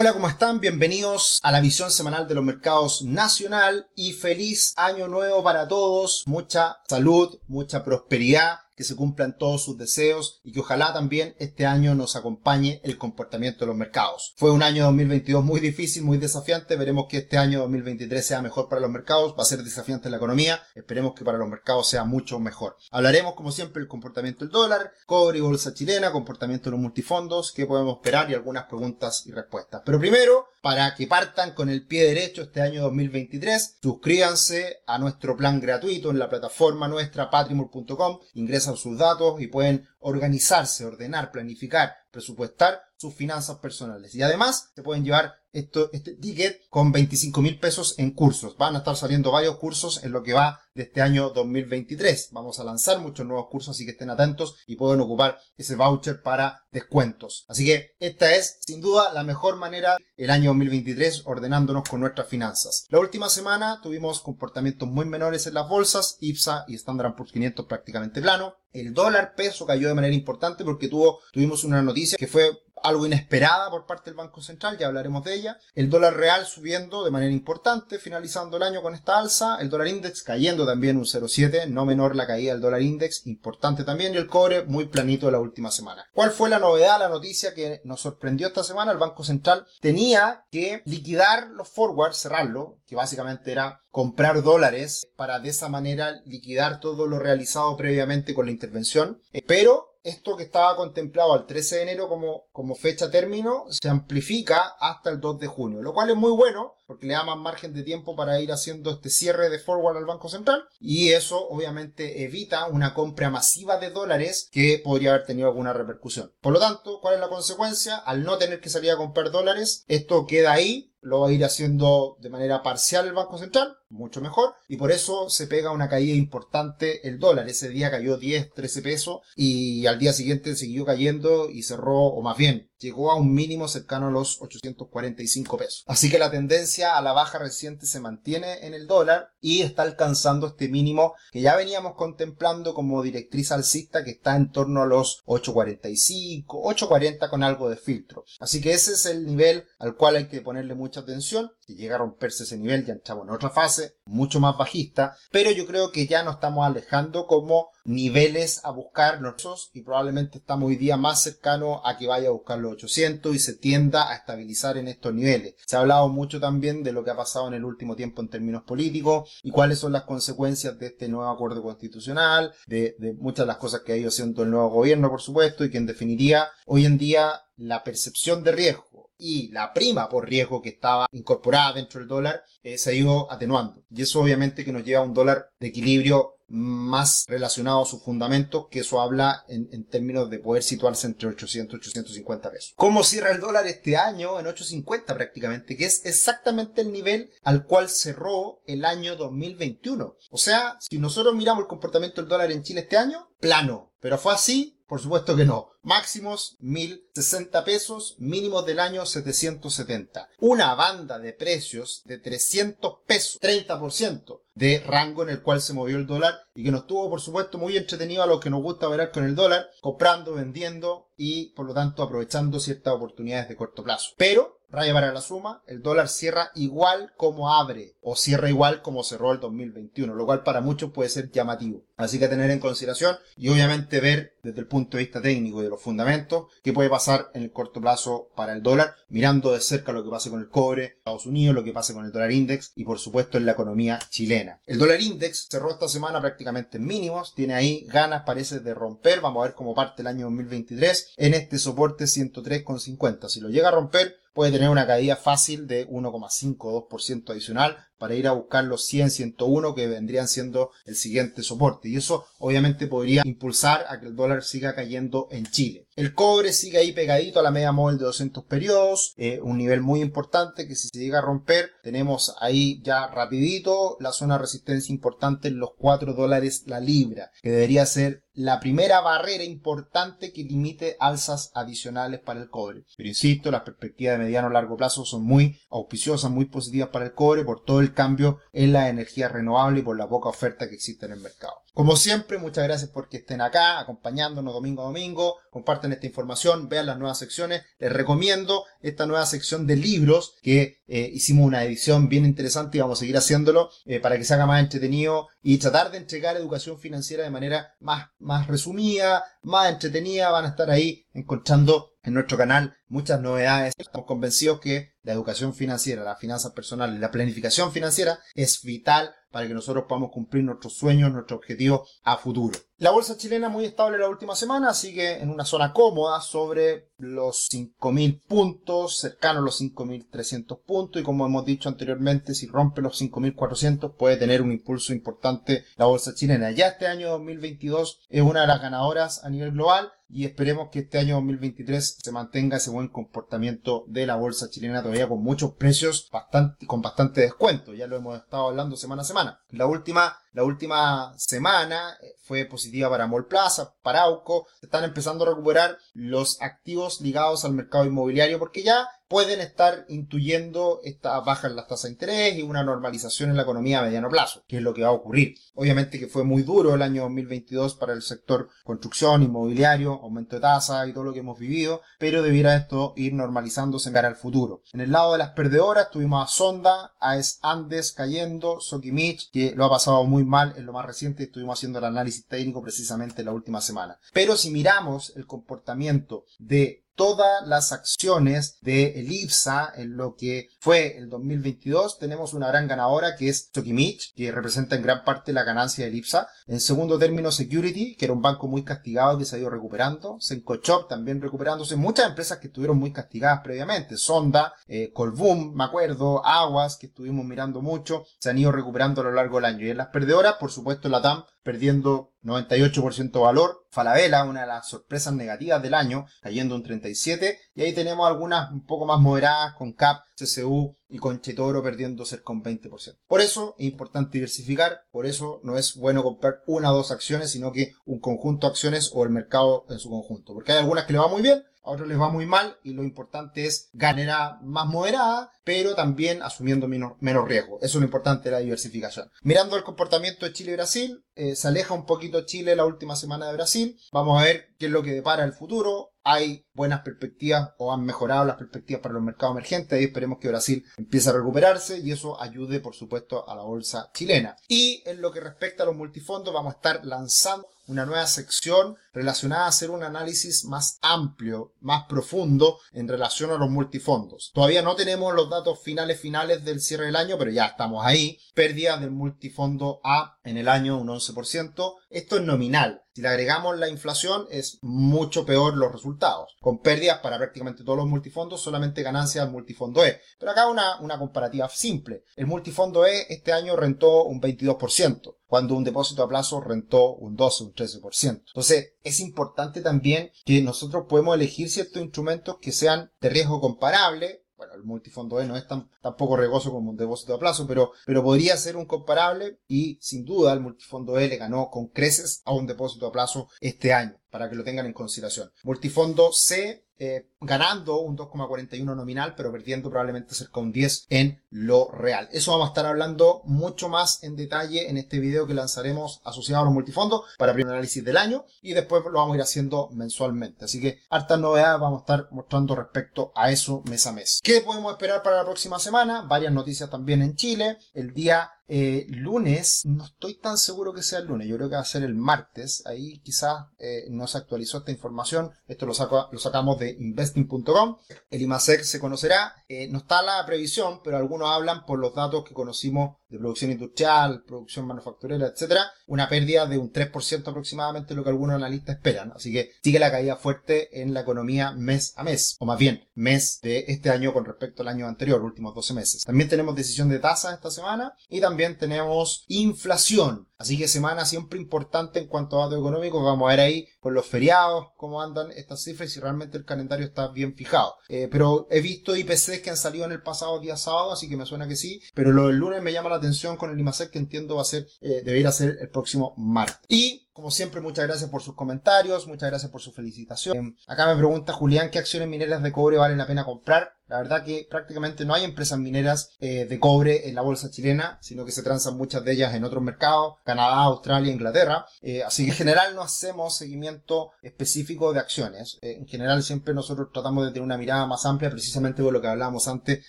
Hola, ¿cómo están? Bienvenidos a la visión semanal de los mercados nacional y feliz año nuevo para todos. Mucha salud, mucha prosperidad que se cumplan todos sus deseos y que ojalá también este año nos acompañe el comportamiento de los mercados. Fue un año 2022 muy difícil, muy desafiante. Veremos que este año 2023 sea mejor para los mercados. Va a ser desafiante la economía. Esperemos que para los mercados sea mucho mejor. Hablaremos, como siempre, del comportamiento del dólar, cobre y bolsa chilena, comportamiento de los multifondos, qué podemos esperar y algunas preguntas y respuestas. Pero primero, para que partan con el pie derecho este año 2023, suscríbanse a nuestro plan gratuito en la plataforma nuestra patrimur.com. Ingresan sus datos y pueden organizarse, ordenar, planificar, presupuestar sus finanzas personales. Y además se pueden llevar esto, este ticket con 25 mil pesos en cursos. Van a estar saliendo varios cursos en lo que va de este año 2023. Vamos a lanzar muchos nuevos cursos, así que estén atentos y pueden ocupar ese voucher para descuentos. Así que esta es sin duda la mejor manera el año 2023 ordenándonos con nuestras finanzas. La última semana tuvimos comportamientos muy menores en las bolsas, IPSA y Standard Poor's 500 prácticamente plano. El dólar peso cayó de manera importante porque tuvo, tuvimos una noticia que fue algo inesperada por parte del Banco Central, ya hablaremos de ella. El dólar real subiendo de manera importante, finalizando el año con esta alza. El dólar index cayendo también un 0,7, no menor la caída del dólar index, importante también. Y el cobre muy planito la última semana. ¿Cuál fue la novedad, la noticia que nos sorprendió esta semana? El Banco Central tenía que liquidar los forwards, cerrarlo, que básicamente era comprar dólares para de esa manera liquidar todo lo realizado previamente con la intervención. Eh, pero esto que estaba contemplado al 13 de enero como, como fecha término se amplifica hasta el 2 de junio, lo cual es muy bueno porque le da más margen de tiempo para ir haciendo este cierre de forward al Banco Central y eso obviamente evita una compra masiva de dólares que podría haber tenido alguna repercusión. Por lo tanto, ¿cuál es la consecuencia? Al no tener que salir a comprar dólares, esto queda ahí lo va a ir haciendo de manera parcial el Banco Central, mucho mejor, y por eso se pega una caída importante el dólar. Ese día cayó 10, 13 pesos y al día siguiente siguió cayendo y cerró, o más bien, llegó a un mínimo cercano a los 845 pesos. Así que la tendencia a la baja reciente se mantiene en el dólar y está alcanzando este mínimo que ya veníamos contemplando como directriz alcista que está en torno a los 845, 840 con algo de filtro. Así que ese es el nivel al cual hay que ponerle mucha atención. Si llega a romperse ese nivel ya entramos en otra fase, mucho más bajista, pero yo creo que ya nos estamos alejando como niveles a buscar nosotros y probablemente estamos hoy día más cercano a que vaya a buscar los 800 y se tienda a estabilizar en estos niveles. Se ha hablado mucho también de lo que ha pasado en el último tiempo en términos políticos y cuáles son las consecuencias de este nuevo acuerdo constitucional, de, muchas de las cosas que ha ido haciendo el nuevo gobierno, por supuesto, y que en definiría hoy en día la percepción de riesgo y la prima por riesgo que estaba incorporada dentro del dólar eh, se ha ido atenuando. Y eso obviamente que nos lleva a un dólar de equilibrio más relacionado a sus fundamentos, que eso habla en, en, términos de poder situarse entre 800 y 850 pesos. ¿Cómo cierra el dólar este año? En 850 prácticamente, que es exactamente el nivel al cual cerró el año 2021. O sea, si nosotros miramos el comportamiento del dólar en Chile este año, plano. Pero fue así por supuesto que no. Máximos 1060 pesos, mínimos del año 770. Una banda de precios de 300 pesos, 30% de rango en el cual se movió el dólar y que nos tuvo por supuesto muy entretenido a los que nos gusta ver con el dólar, comprando, vendiendo y por lo tanto aprovechando ciertas oportunidades de corto plazo. Pero raya para la suma, el dólar cierra igual como abre o cierra igual como cerró el 2021, lo cual para muchos puede ser llamativo. Así que tener en consideración y obviamente ver desde el punto de vista técnico y de los fundamentos qué puede pasar en el corto plazo para el dólar, mirando de cerca lo que pase con el cobre, Estados Unidos, lo que pase con el dólar index y por supuesto en la economía chilena. El dólar index cerró esta semana prácticamente en mínimos, tiene ahí ganas parece de romper, vamos a ver cómo parte el año 2023 en este soporte 103,50. Si lo llega a romper, puede tener una caída fácil de 1,5 o 2% adicional para ir a buscar los 100, 101 que vendrían siendo el siguiente soporte. Y eso obviamente podría impulsar a que el dólar siga cayendo en Chile. El cobre sigue ahí pegadito a la media móvil de 200 periodos, eh, un nivel muy importante que si se llega a romper, tenemos ahí ya rapidito la zona de resistencia importante en los 4 dólares la libra, que debería ser la primera barrera importante que limite alzas adicionales para el cobre. Pero insisto, las perspectivas de mediano a largo plazo son muy auspiciosas, muy positivas para el cobre por todo el el cambio en la energía renovable y por la poca oferta que existe en el mercado. Como siempre, muchas gracias por que estén acá acompañándonos domingo a domingo. Compartan esta información, vean las nuevas secciones. Les recomiendo esta nueva sección de libros que eh, hicimos una edición bien interesante y vamos a seguir haciéndolo eh, para que se haga más entretenido y tratar de entregar educación financiera de manera más, más resumida, más entretenida. Van a estar ahí encontrando en nuestro canal muchas novedades. Estamos convencidos que la educación financiera, las finanzas personales y la planificación financiera es vital para que nosotros podamos cumplir nuestros sueños, nuestros objetivos a futuro. La bolsa chilena muy estable la última semana, sigue en una zona cómoda sobre los 5.000 puntos, cercano a los 5.300 puntos y como hemos dicho anteriormente, si rompe los 5.400 puede tener un impulso importante la bolsa chilena. Ya este año 2022 es una de las ganadoras a nivel global y esperemos que este año 2023 se mantenga ese buen comportamiento de la bolsa chilena todavía con muchos precios bastante, con bastante descuento. Ya lo hemos estado hablando semana a semana. La última la última semana fue positiva para Molplaza, para Auco. Se están empezando a recuperar los activos ligados al mercado inmobiliario porque ya pueden estar intuyendo esta baja en las tasas de interés y una normalización en la economía a mediano plazo, que es lo que va a ocurrir. Obviamente que fue muy duro el año 2022 para el sector construcción, inmobiliario, aumento de tasas y todo lo que hemos vivido, pero debiera esto ir normalizándose cara al futuro. En el lado de las perdedoras tuvimos a Sonda, a Andes cayendo, Sokimich, que lo ha pasado muy mal en lo más reciente, estuvimos haciendo el análisis técnico precisamente la última semana. Pero si miramos el comportamiento de todas las acciones de Elipsa en lo que fue el 2022. Tenemos una gran ganadora que es Tokimich, que representa en gran parte la ganancia de Elipsa. En segundo término, Security, que era un banco muy castigado que se ha ido recuperando. Sencochop también recuperándose. Muchas empresas que estuvieron muy castigadas previamente. Sonda, eh, Colboom, me acuerdo, Aguas, que estuvimos mirando mucho, se han ido recuperando a lo largo del año. Y en las perdedoras, por supuesto, la TAM perdiendo 98% valor. Falabella, una de las sorpresas negativas del año, cayendo un 37. Y ahí tenemos algunas un poco más moderadas con CAP, CCU y Conchetoro perdiendo cerca un 20%. Por eso es importante diversificar, por eso no es bueno comprar una o dos acciones, sino que un conjunto de acciones o el mercado en su conjunto. Porque hay algunas que le va muy bien, a otros les va muy mal y lo importante es ganar más moderada, pero también asumiendo menos, riesgo. Eso es lo importante de la diversificación. Mirando el comportamiento de Chile y Brasil, eh, se aleja un poquito Chile la última semana de Brasil. Vamos a ver qué es lo que depara el futuro hay buenas perspectivas o han mejorado las perspectivas para los mercados emergentes y esperemos que Brasil empiece a recuperarse y eso ayude por supuesto a la bolsa chilena. Y en lo que respecta a los multifondos vamos a estar lanzando una nueva sección relacionada a hacer un análisis más amplio, más profundo en relación a los multifondos. Todavía no tenemos los datos finales finales del cierre del año, pero ya estamos ahí. Pérdida del multifondo A en el año un 11%. Esto es nominal. Si le agregamos la inflación es mucho peor los resultados. Con pérdidas para prácticamente todos los multifondos, solamente ganancias al multifondo E. Pero acá una, una comparativa simple. El multifondo E este año rentó un 22%, cuando un depósito a plazo rentó un 12, un 13%. Entonces, es importante también que nosotros podemos elegir ciertos instrumentos que sean de riesgo comparable bueno, el multifondo E no es tan, poco riesgoso como un depósito a plazo, pero, pero podría ser un comparable y sin duda el multifondo E le ganó con creces a un depósito a plazo este año, para que lo tengan en consideración. Multifondo C eh, ganando un 2,41 nominal, pero perdiendo probablemente cerca de un 10 en lo real. Eso vamos a estar hablando mucho más en detalle en este video que lanzaremos asociado a los multifondos para primer análisis del año y después lo vamos a ir haciendo mensualmente. Así que hartas novedades vamos a estar mostrando respecto a eso mes a mes. ¿Qué podemos esperar para la próxima semana? Varias noticias también en Chile. El día eh, lunes, no estoy tan seguro que sea el lunes, yo creo que va a ser el martes. Ahí quizás eh, no se actualizó esta información. Esto lo, saco, lo sacamos de investing.com. El IMASEC se conocerá. Eh, no está la previsión, pero algunos hablan por los datos que conocimos de producción industrial, producción manufacturera, etcétera, una pérdida de un 3% aproximadamente, lo que algunos analistas esperan. Así que sigue la caída fuerte en la economía mes a mes, o más bien mes de este año con respecto al año anterior, últimos 12 meses. También tenemos decisión de tasa esta semana y también tenemos inflación. Así que semana siempre importante en cuanto a datos económicos. Vamos a ver ahí con los feriados cómo andan estas cifras y si realmente el calendario está bien fijado. Eh, pero he visto IPCs que han salido en el pasado día sábado, así que me suena que sí. Pero lo del lunes me llama la atención con el IMASEC que entiendo va a ser, eh, debería ser el próximo martes. Y como siempre, muchas gracias por sus comentarios, muchas gracias por su felicitación. Acá me pregunta Julián qué acciones mineras de cobre valen la pena comprar. La verdad que prácticamente no hay empresas mineras eh, de cobre en la bolsa chilena, sino que se transan muchas de ellas en otros mercados, Canadá, Australia, Inglaterra. Eh, así que en general no hacemos seguimiento específico de acciones. Eh, en general siempre nosotros tratamos de tener una mirada más amplia precisamente por lo que hablábamos antes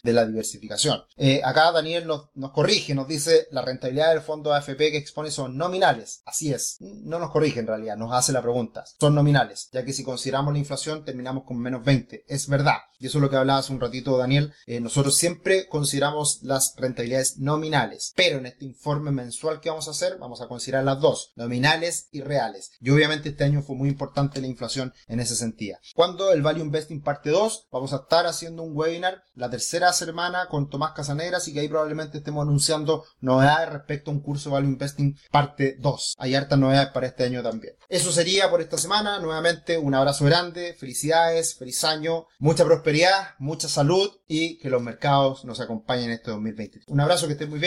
de la diversificación. acá Daniel nos, corrige, nos dice la rentabilidad del fondo AFP que expone son nominales. Así es, no nos corrige en realidad, nos hace la pregunta. Son nominales, ya que si consideramos la inflación terminamos con menos 20. Es verdad. Y eso es lo que hablaba hace un ratito Daniel. Eh, nosotros siempre consideramos las rentabilidades nominales. Pero en este informe mensual que vamos a hacer, vamos a considerar las dos, nominales y reales. Y obviamente este año fue muy importante la inflación en ese sentido. Cuando el Value Investing parte 2, vamos a estar haciendo un webinar la tercera semana con Tomás Casanegra, así que ahí probablemente estemos anunciando novedades respecto a un curso Value Investing parte 2. Hay hartas novedades para este año también. Eso sería por esta semana. Nuevamente un abrazo grande, felicidades, feliz año, mucha prosperidad, mucha salud y que los mercados nos acompañen en este 2020. Un abrazo, que estén muy bien.